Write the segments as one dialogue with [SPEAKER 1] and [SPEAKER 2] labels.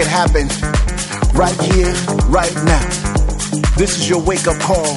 [SPEAKER 1] it happen. Right here, right now. This is your wake up call.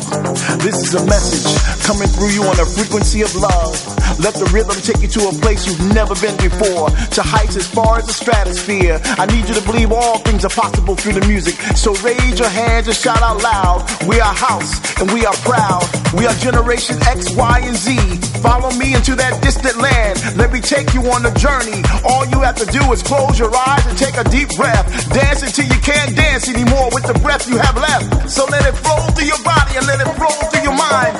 [SPEAKER 1] This is a message coming through you on a frequency of love. Let the rhythm take you to a place you've never been before, to heights as far as the stratosphere. I need you to believe all things are possible through the music. So raise your hands and shout out loud. We are house and we are proud. We are generation X, Y, and Z. Follow me into that distant land. Let me take you on a journey. All you have to do is close your eyes and take a deep breath. Dance until you can't dance anymore with the breath you have left. So let it flow through your body and let it flow through your mind.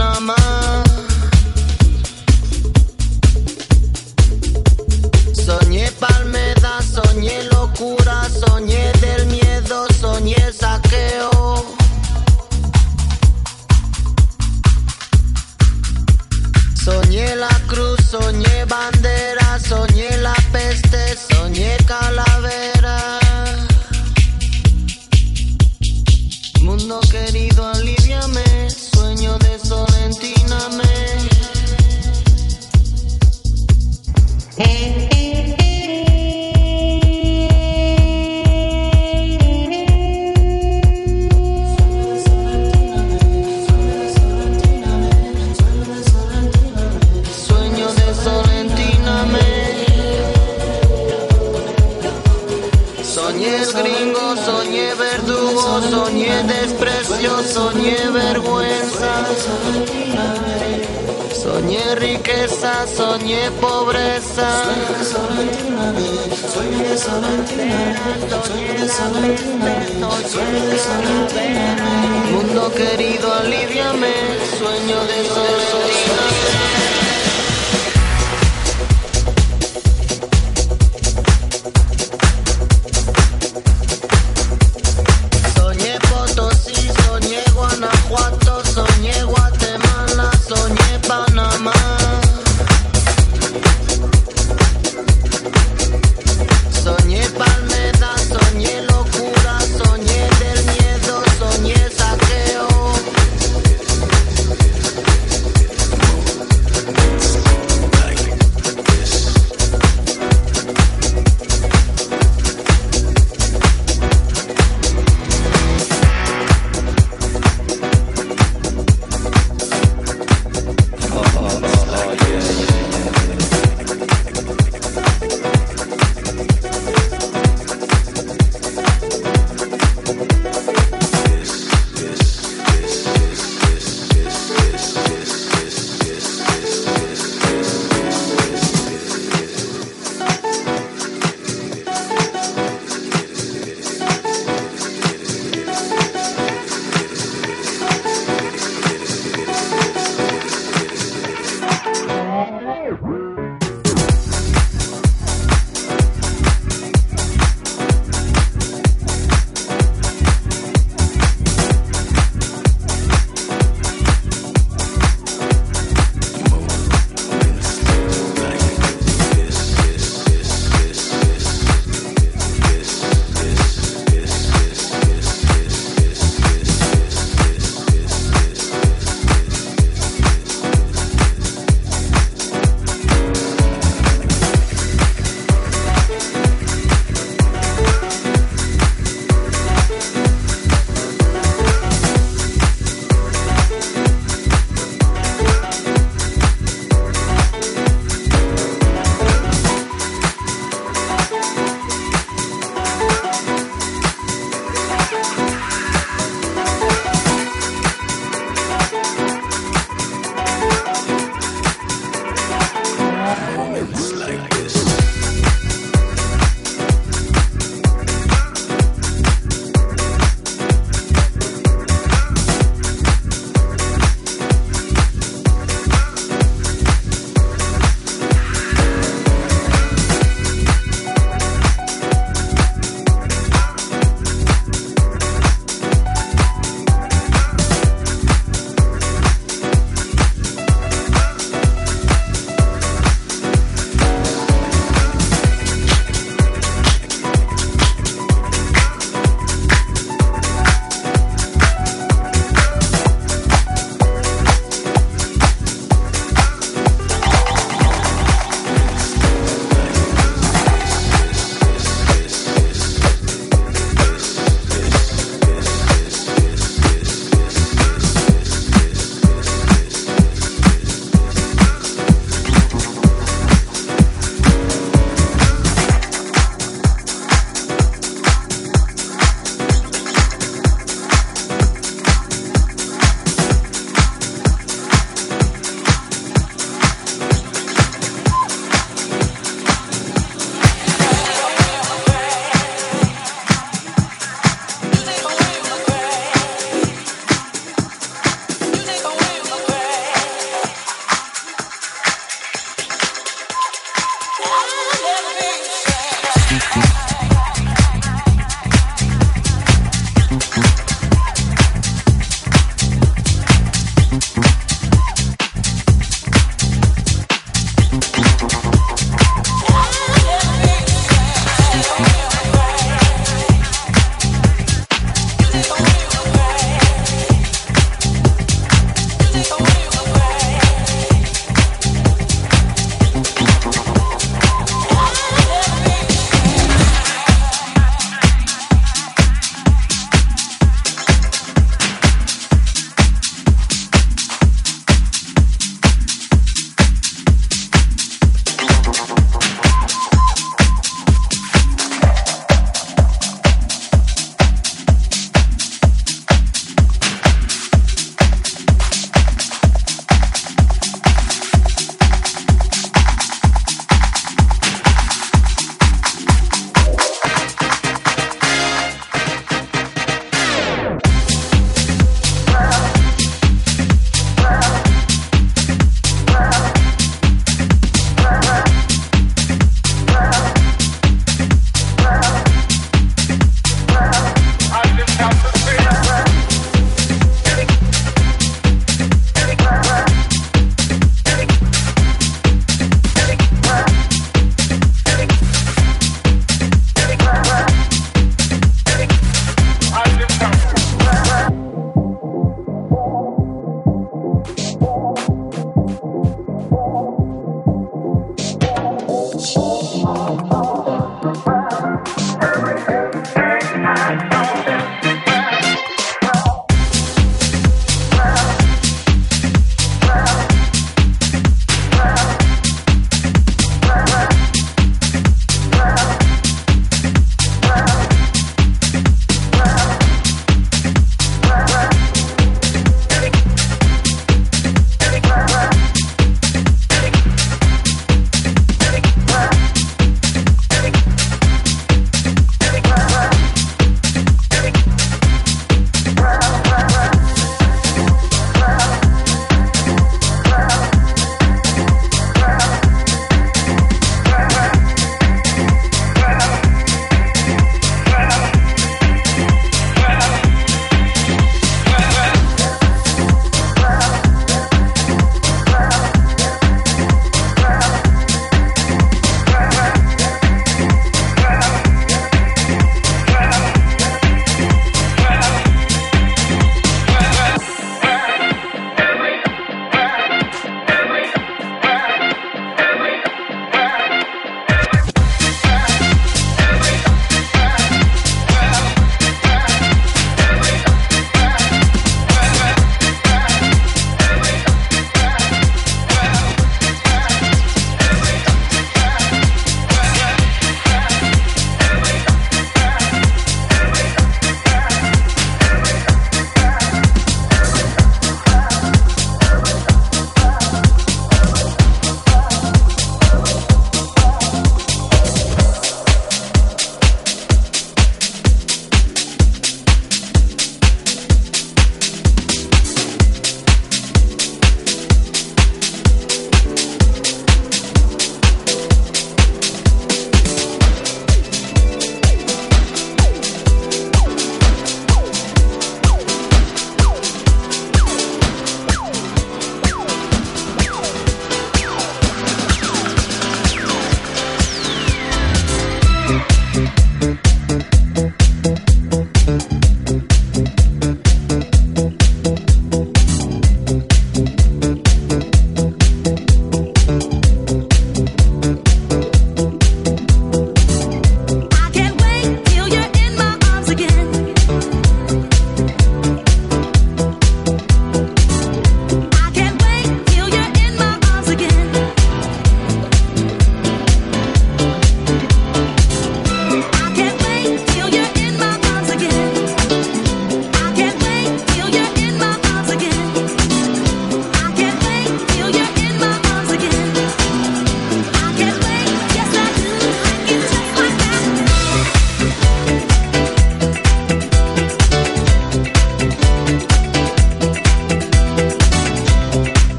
[SPEAKER 2] on
[SPEAKER 3] my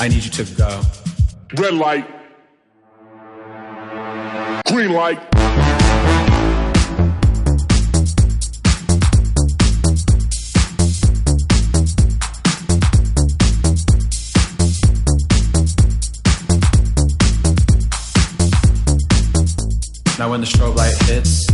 [SPEAKER 3] I need you to go.
[SPEAKER 4] Red light. Green light.
[SPEAKER 3] Now when the strobe light hits,